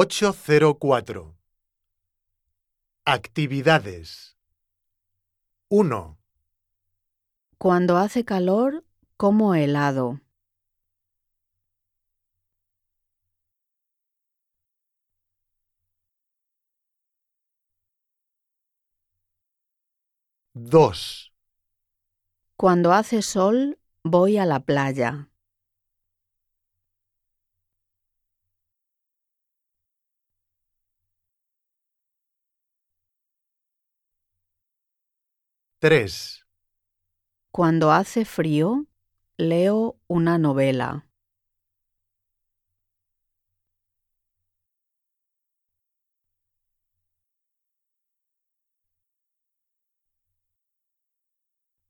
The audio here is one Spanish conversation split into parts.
804. Actividades. 1, Cuando hace calor, como helado. 2, Cuando hace sol, voy a la playa. 3, Cuando hace frío, leo una novela.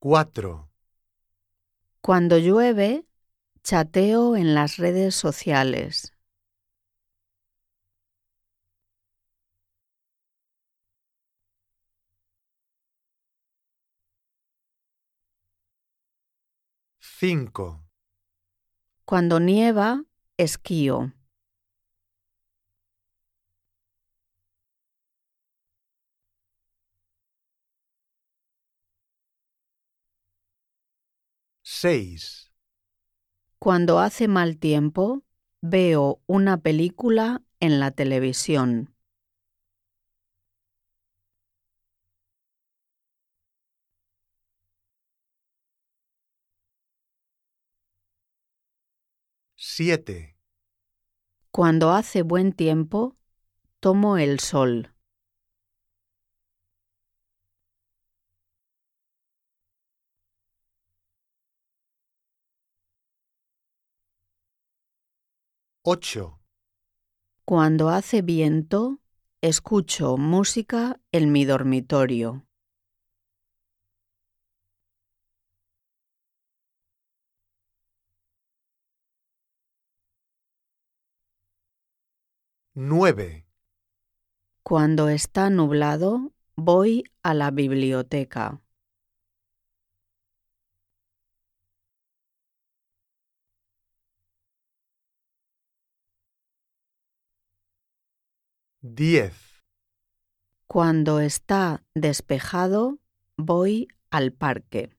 4, Cuando llueve, chateo en las redes sociales. 5, Cuando nieva, esquío. 6, Cuando hace mal tiempo, veo una película en la televisión. 7, Cuando hace buen tiempo, tomo el sol. 8, Cuando hace viento, escucho música en mi dormitorio. 9, Cuando está nublado, voy a la biblioteca. 10, Cuando está despejado, voy al parque.